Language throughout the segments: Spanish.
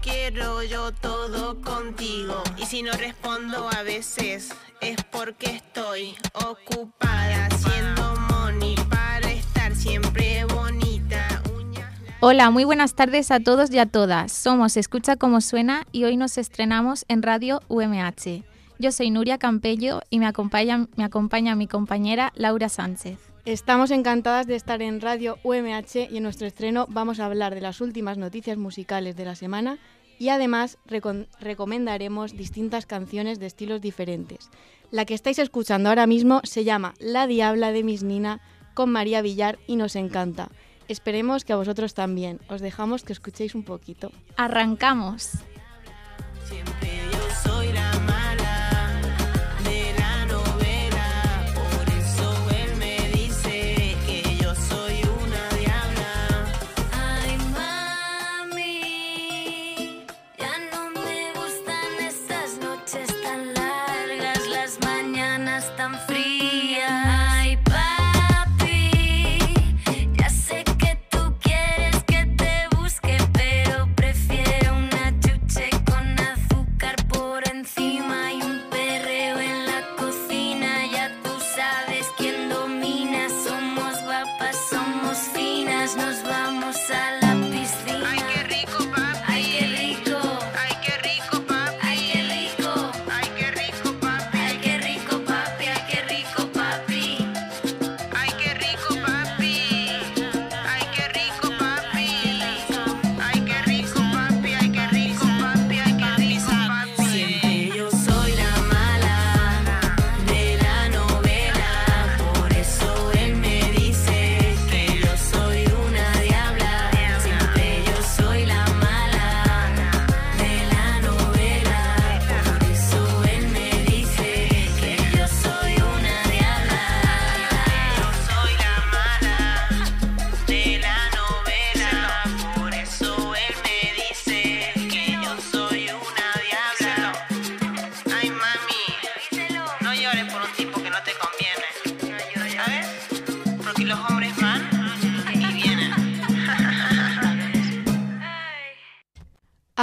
Quiero yo todo contigo. Y si no respondo a veces es porque estoy ocupada haciendo money para estar siempre bonita. Hola, muy buenas tardes a todos y a todas. Somos Escucha cómo suena y hoy nos estrenamos en Radio UMH. Yo soy Nuria Campello y me acompaña mi compañera Laura Sánchez. Estamos encantadas de estar en Radio UMH y en nuestro estreno vamos a hablar de las últimas noticias musicales de la semana y además recomendaremos distintas canciones de estilos diferentes. La que estáis escuchando ahora mismo se llama La Diabla de Miss Nina con María Villar y nos encanta. Esperemos que a vosotros también. Os dejamos que escuchéis un poquito. Arrancamos. Siempre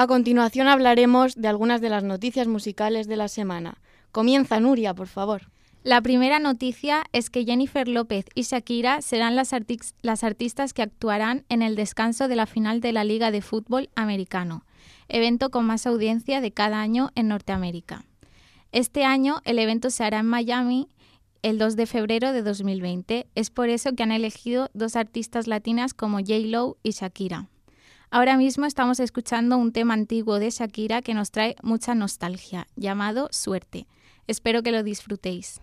A continuación hablaremos de algunas de las noticias musicales de la semana. Comienza Nuria, por favor. La primera noticia es que Jennifer López y Shakira serán las, artis- las artistas que actuarán en el descanso de la final de la Liga de Fútbol Americano, evento con más audiencia de cada año en Norteamérica. Este año el evento se hará en Miami el 2 de febrero de 2020. Es por eso que han elegido dos artistas latinas como J-Lo y Shakira. Ahora mismo estamos escuchando un tema antiguo de Shakira que nos trae mucha nostalgia, llamado Suerte. Espero que lo disfrutéis.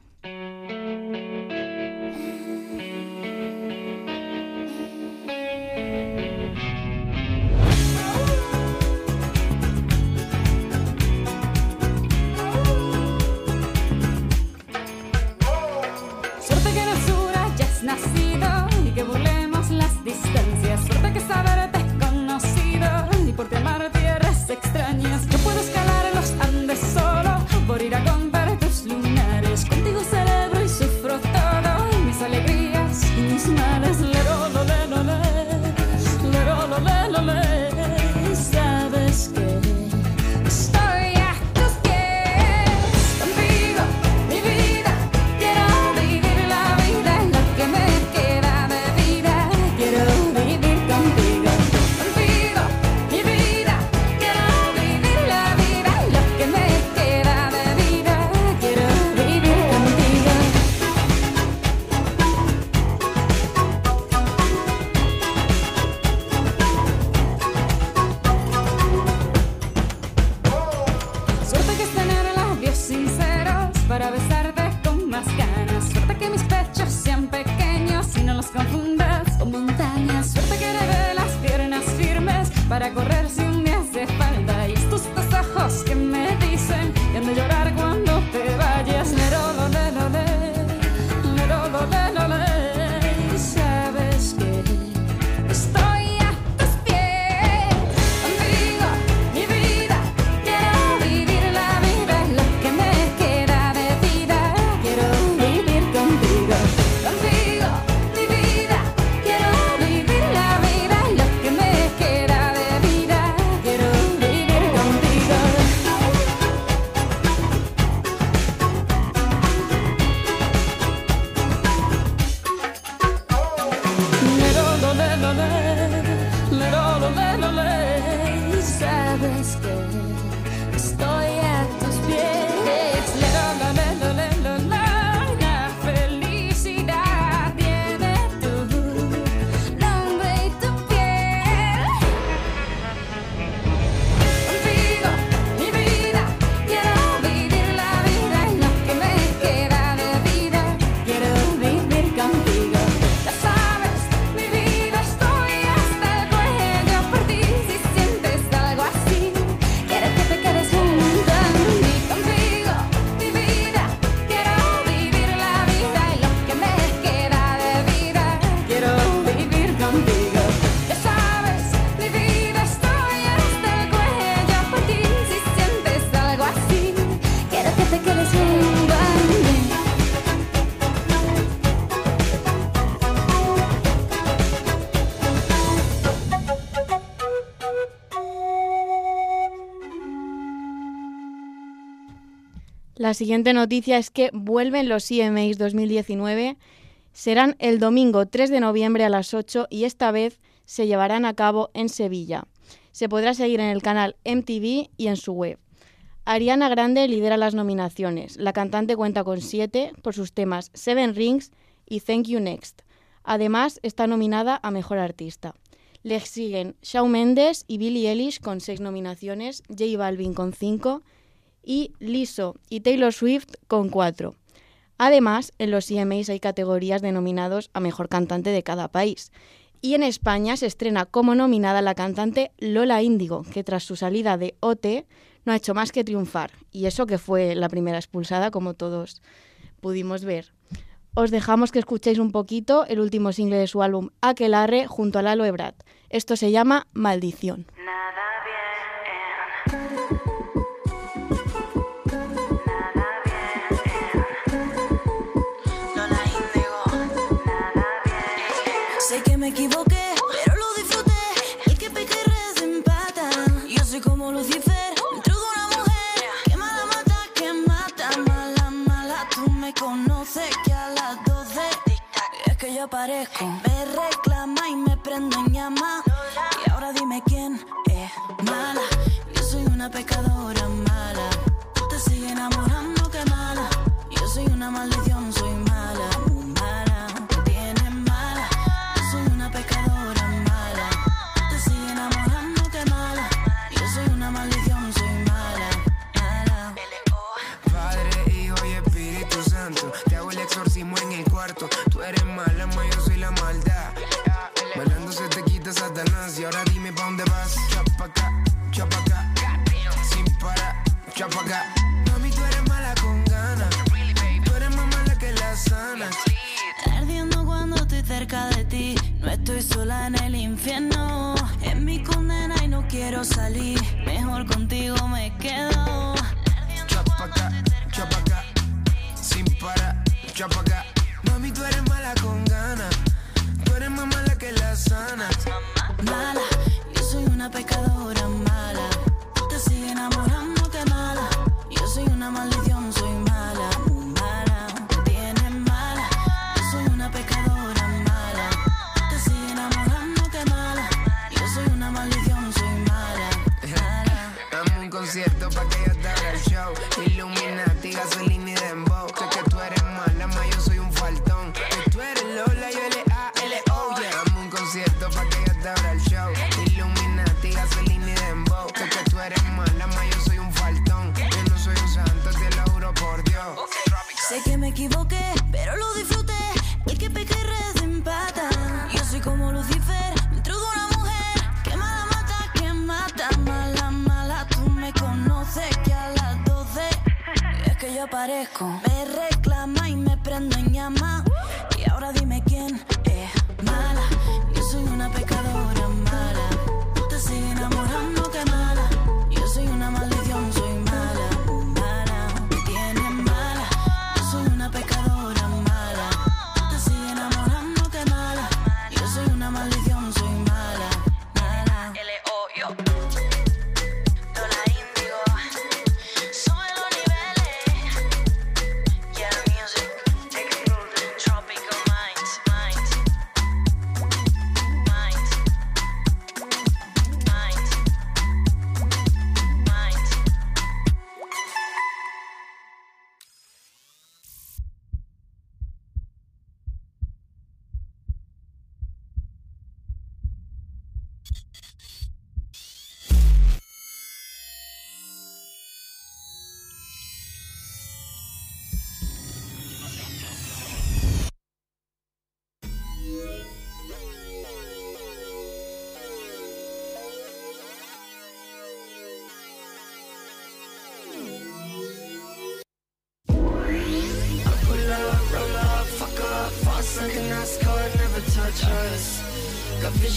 La siguiente noticia es que vuelven los CMAs 2019. Serán el domingo 3 de noviembre a las 8 y esta vez se llevarán a cabo en Sevilla. Se podrá seguir en el canal MTV y en su web. Ariana Grande lidera las nominaciones. La cantante cuenta con siete por sus temas Seven Rings y Thank You Next. Además, está nominada a Mejor Artista. Le siguen Shawn Mendes y Billie Eilish con seis nominaciones, J Balvin con cinco y Lizzo y Taylor Swift con cuatro. Además, en los CMAs hay categorías denominados a Mejor Cantante de cada país. Y en España se estrena como nominada la cantante Lola Índigo, que tras su salida de OT no ha hecho más que triunfar. Y eso que fue la primera expulsada, como todos pudimos ver. Os dejamos que escuchéis un poquito el último single de su álbum Aquelarre junto a Lalo Ebrard. Esto se llama Maldición. Nada me equivoqué, pero lo disfruté. El que peca y. Yo soy como Lucifer, dentro de una mujer. Que mala mata, que mata, mala, mala. Tú me conoces que a las 12 es que yo aparezco. Me reclama y me prendo en llama. Y ahora dime quién es mala. Yo soy una pecadora mala. Tú te sigues enamorando,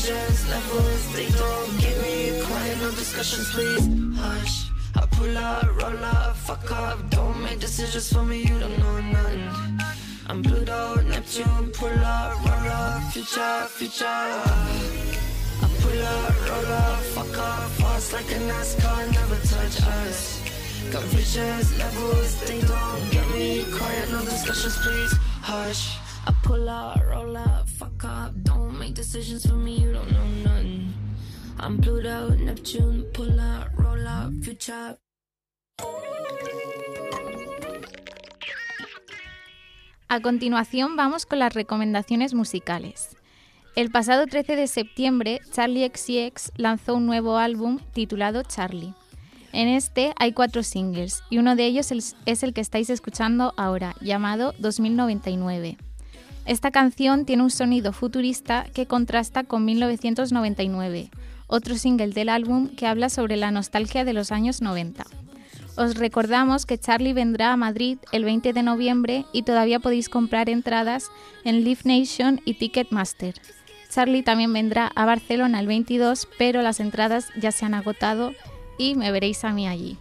Got levels, they don't get me quiet, no discussions, please. Hush. I pull up, roll up, fuck up, don't make decisions for me, you don't know nothing. I'm Pluto, Neptune, pull up, roll up, future, future. I pull up, roll up, fuck up, fast like a NASCAR, never touch us. Got visions, levels, they don't get me quiet. No discussions, please. Hush. Up. I'm Pluto, Neptune, pull out, future. A continuación vamos con las recomendaciones musicales. El pasado 13 de septiembre, Charlie XCX lanzó un nuevo álbum titulado Charlie. En este hay cuatro singles y uno de ellos es el que estáis escuchando ahora, llamado 2099. Esta canción tiene un sonido futurista que contrasta con 1999, otro single del álbum que habla sobre la nostalgia de los años 90. Os recordamos que Charlie vendrá a Madrid el 20 de noviembre y todavía podéis comprar entradas en Live Nation y Ticketmaster. Charlie también vendrá a Barcelona el 22, pero las entradas ya se han agotado y me veréis a mí allí.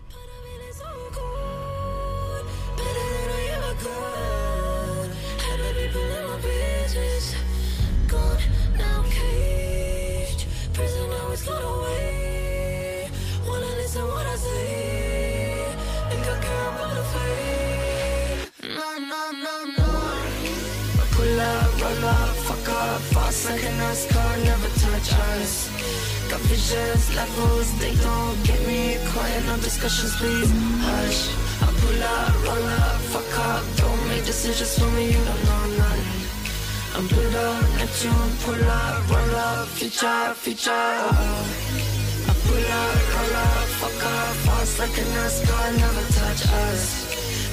Up, up, fuck up, fast like a NASCAR, never touch us. Got visions, levels, they don't get me quiet, no discussions, please. Hush. I pull up, roll up, fuck up, don't make decisions for me, you don't know nothing. I'm Pluto, Neptune, pull up, roll up, future, future. I pull up, roll up, fuck up, fast like a NASCAR, never touch us.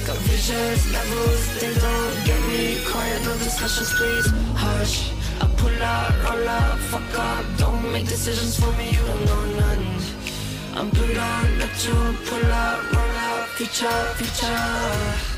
Got visions, levels, they don't get me quiet, no discussions, please. Hush. I pull out, roll up, fuck up, don't make decisions for me, you don't know nothing. I'm Pluto, Neptune, pull out, roll up, future, future.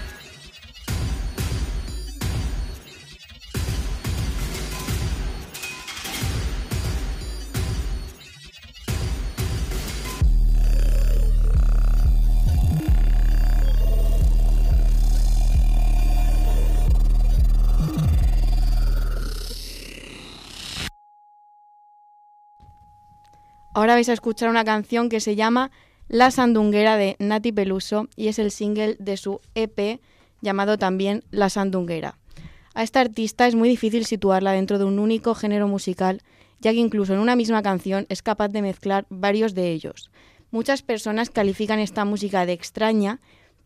Ahora vais a escuchar una canción que se llama La Sandunguera de Nati Peluso y es el single de su EP llamado también La Sandunguera. A esta artista es muy difícil situarla dentro de un único género musical, ya que incluso en una misma canción es capaz de mezclar varios de ellos. Muchas personas califican esta música de extraña,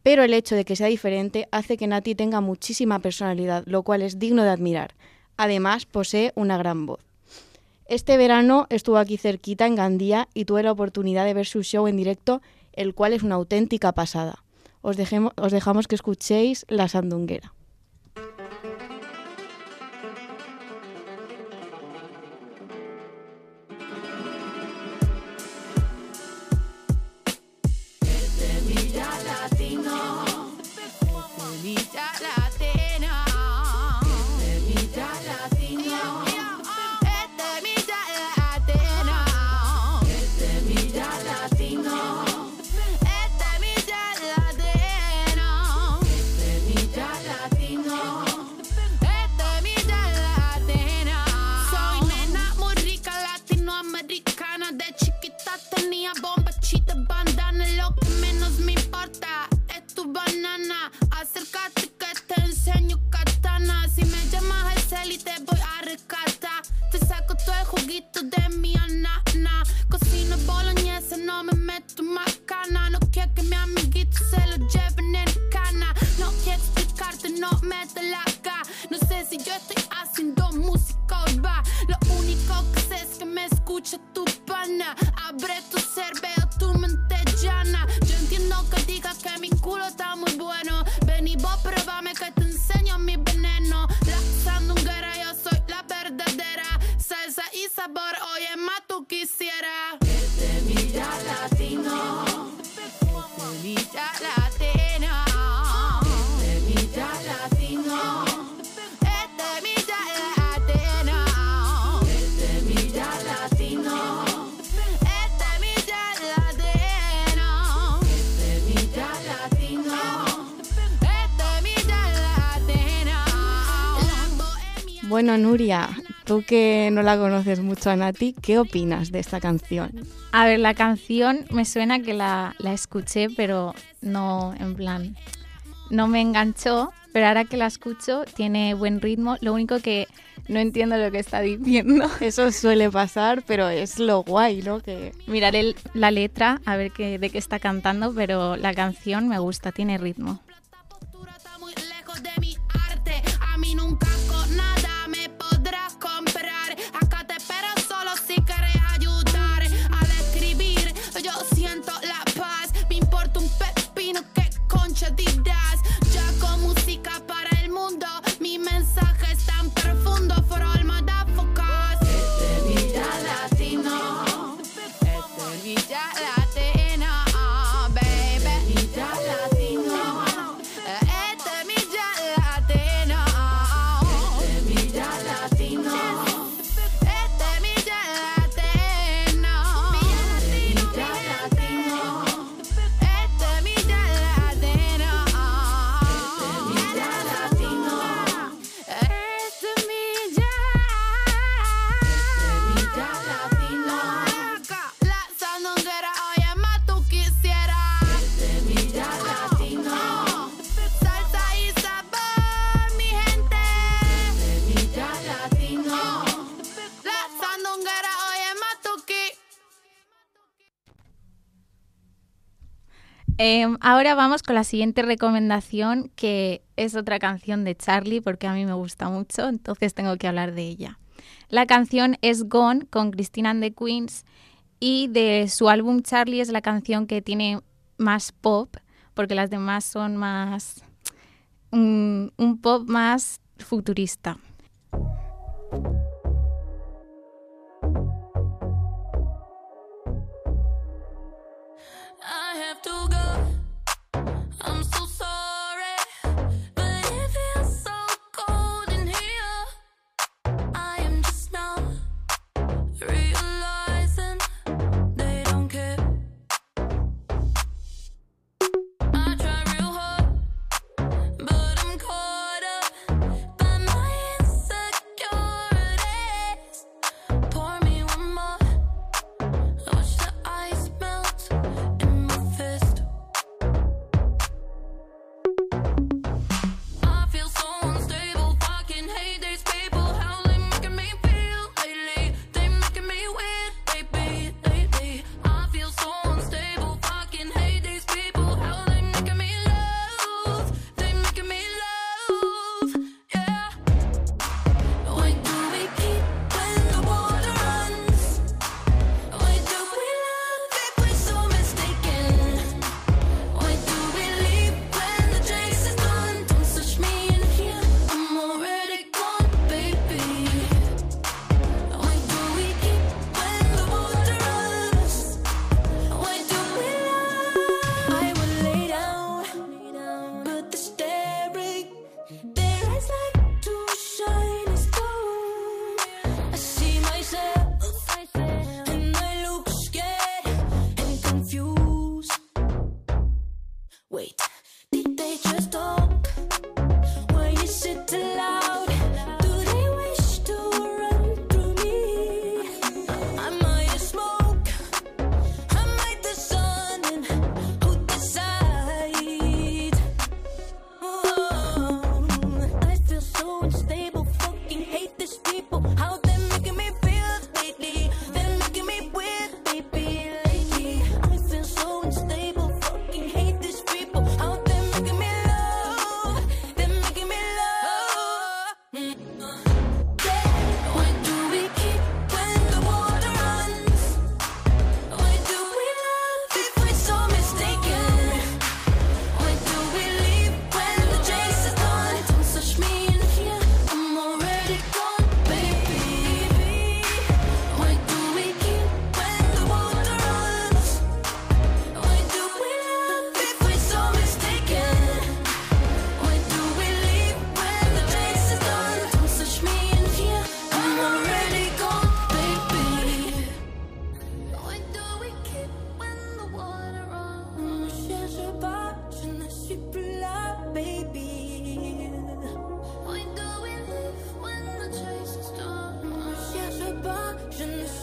pero el hecho de que sea diferente hace que Nati tenga muchísima personalidad, lo cual es digno de admirar. Además, posee una gran voz. Este verano estuvo aquí cerquita en Gandía y tuve la oportunidad de ver su show en directo, el cual es una auténtica pasada. Os, os dejamos que escuchéis La Sandunguera. Que me escucha tu pana. Bueno, Nuria, Tú que no la conoces mucho a Nati, ¿qué opinas de esta canción? A ver, la canción me suena que la, la escuché, pero no, en plan, no me enganchó. Pero ahora que la escucho, tiene buen ritmo. Lo único que no entiendo lo que está diciendo. Eso suele pasar, pero es lo guay, ¿no? Que Miraré la letra a ver qué, de qué está cantando, pero la canción me gusta, tiene ritmo. Em, ahora vamos con la siguiente recomendación, que es otra canción de Charlie, porque a mí me gusta mucho, entonces tengo que hablar de ella. La canción es Gone con Christina and the Queens y de su álbum Charlie es la canción que tiene más pop, porque las demás son más... un- un pop más futurista.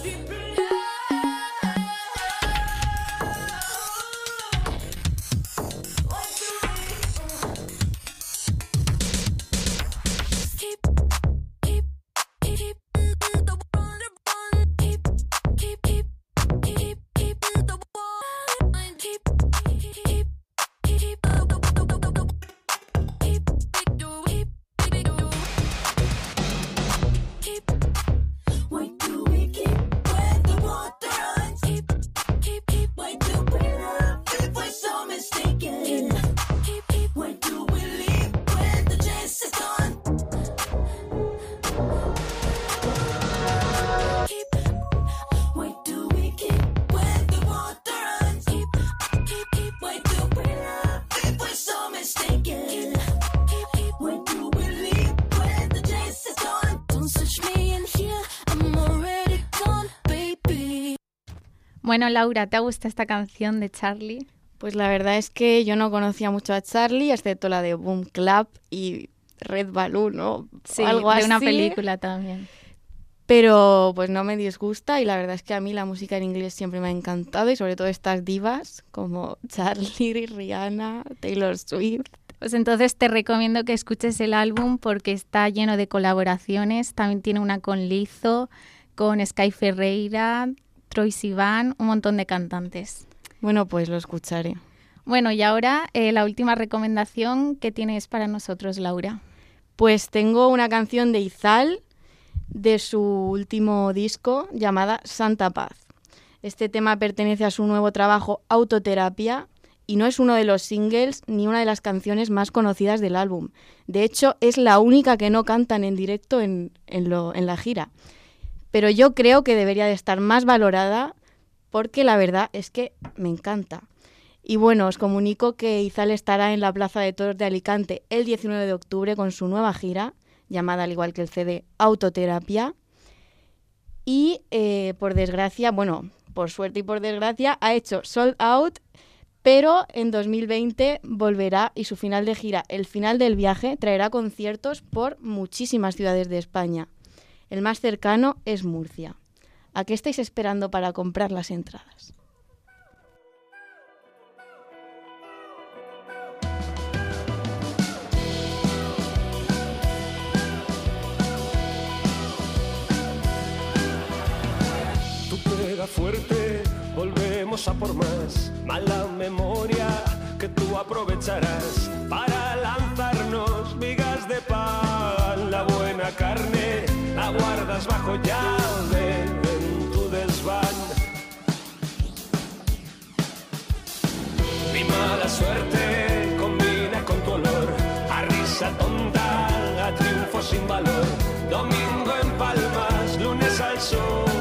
Siempre Bueno, Laura, ¿te gusta esta canción de Charlie? Pues la verdad es que yo no conocía mucho a Charlie, excepto la de Boom Clap y Red Balloon, ¿no? Sí, Algo de una así. película también. Pero pues no me disgusta y la verdad es que a mí la música en inglés siempre me ha encantado y sobre todo estas divas como Charlie, Rihanna, Taylor Swift. Pues entonces te recomiendo que escuches el álbum porque está lleno de colaboraciones. También tiene una con Lizo, con Sky Ferreira, Troy Sivan, un montón de cantantes. Bueno, pues lo escucharé. Bueno, y ahora eh, la última recomendación que tienes para nosotros, Laura. Pues tengo una canción de Izal de su último disco llamada Santa Paz. Este tema pertenece a su nuevo trabajo Autoterapia y no es uno de los singles ni una de las canciones más conocidas del álbum. De hecho, es la única que no cantan en directo en, en lo- en la gira. Pero yo creo que debería de estar más valorada porque la verdad es que me encanta. Y bueno, os comunico que Izal estará en la Plaza de Toros de Alicante el 19 de octubre con su nueva gira, llamada al igual que el CD Autoterapia. Y eh, por desgracia, bueno, por suerte y por desgracia, ha hecho sold out, pero en 2020 volverá y su final de gira, el final del viaje, traerá conciertos por muchísimas ciudades de España. El más cercano es Murcia. ¿A qué estáis esperando para comprar las entradas? Tú pega fuerte, volvemos a por más. Mala memoria que tú aprovecharás para lanzarnos migas de pan. La buena carne la guardas bajo llave en tu desván. Mi mala suerte combina con tu olor a risa tonta, a triunfo sin valor. Domingo en palmas, lunes al sol,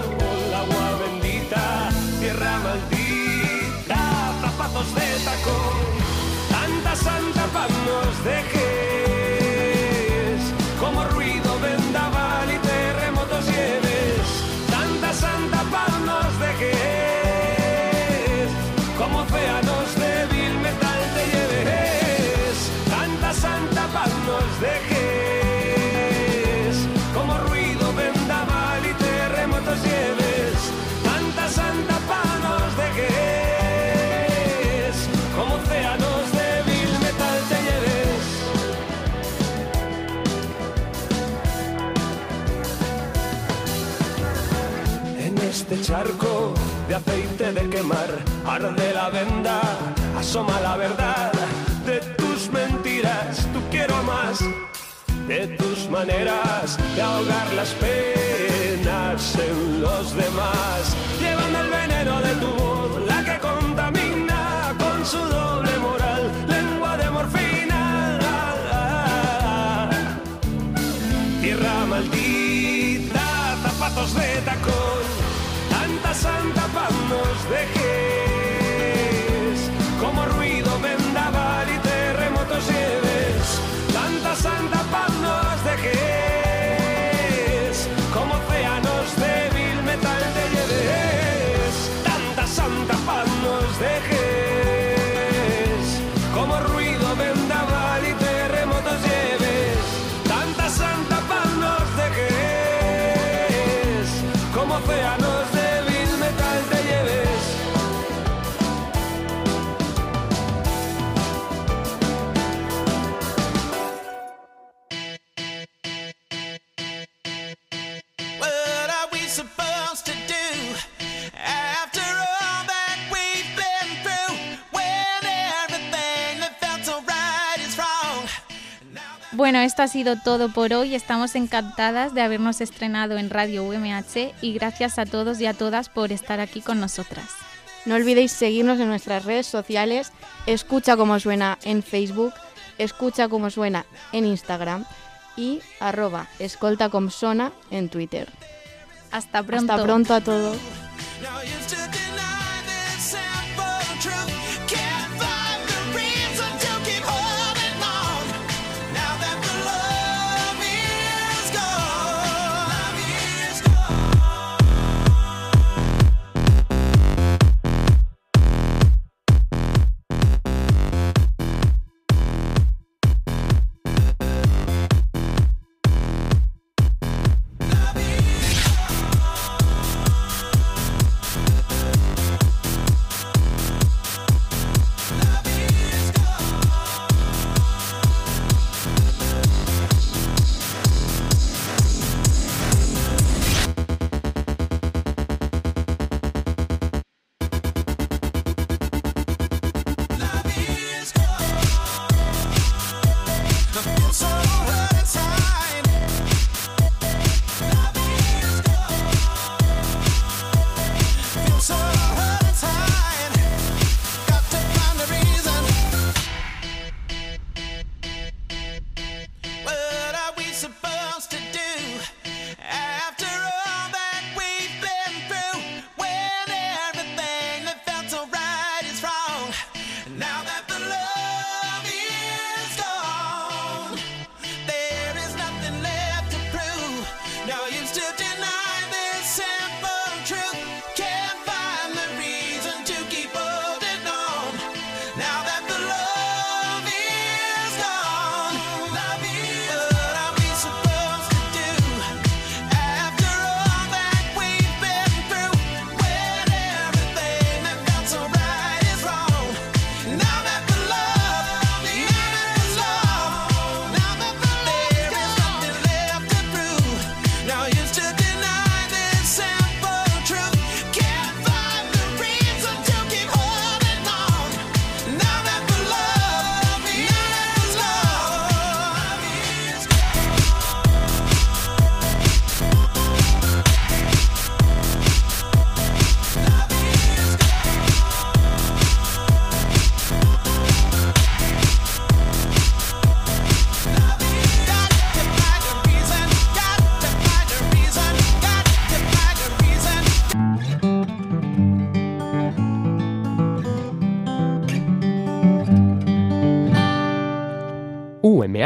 charco de aceite de quemar, arde la venda, asoma la verdad de tus mentiras. Tú quiero más de tus maneras de ahogar las penas en los demás. Llevan el veneno de tu voz, la que contamina con su doble moral, lengua de morfina. Tierra maldita, zapatos de tacón, paz sido todo por hoy. Estamos encantadas de habernos estrenado en Radio UMH y gracias a todos y a todas por estar aquí con nosotras. No olvidéis seguirnos en nuestras redes sociales, escucha como suena en Facebook, escucha como suena en Instagram y arroba escoltacomsona en Twitter. Hasta pronto. Hasta pronto a todos.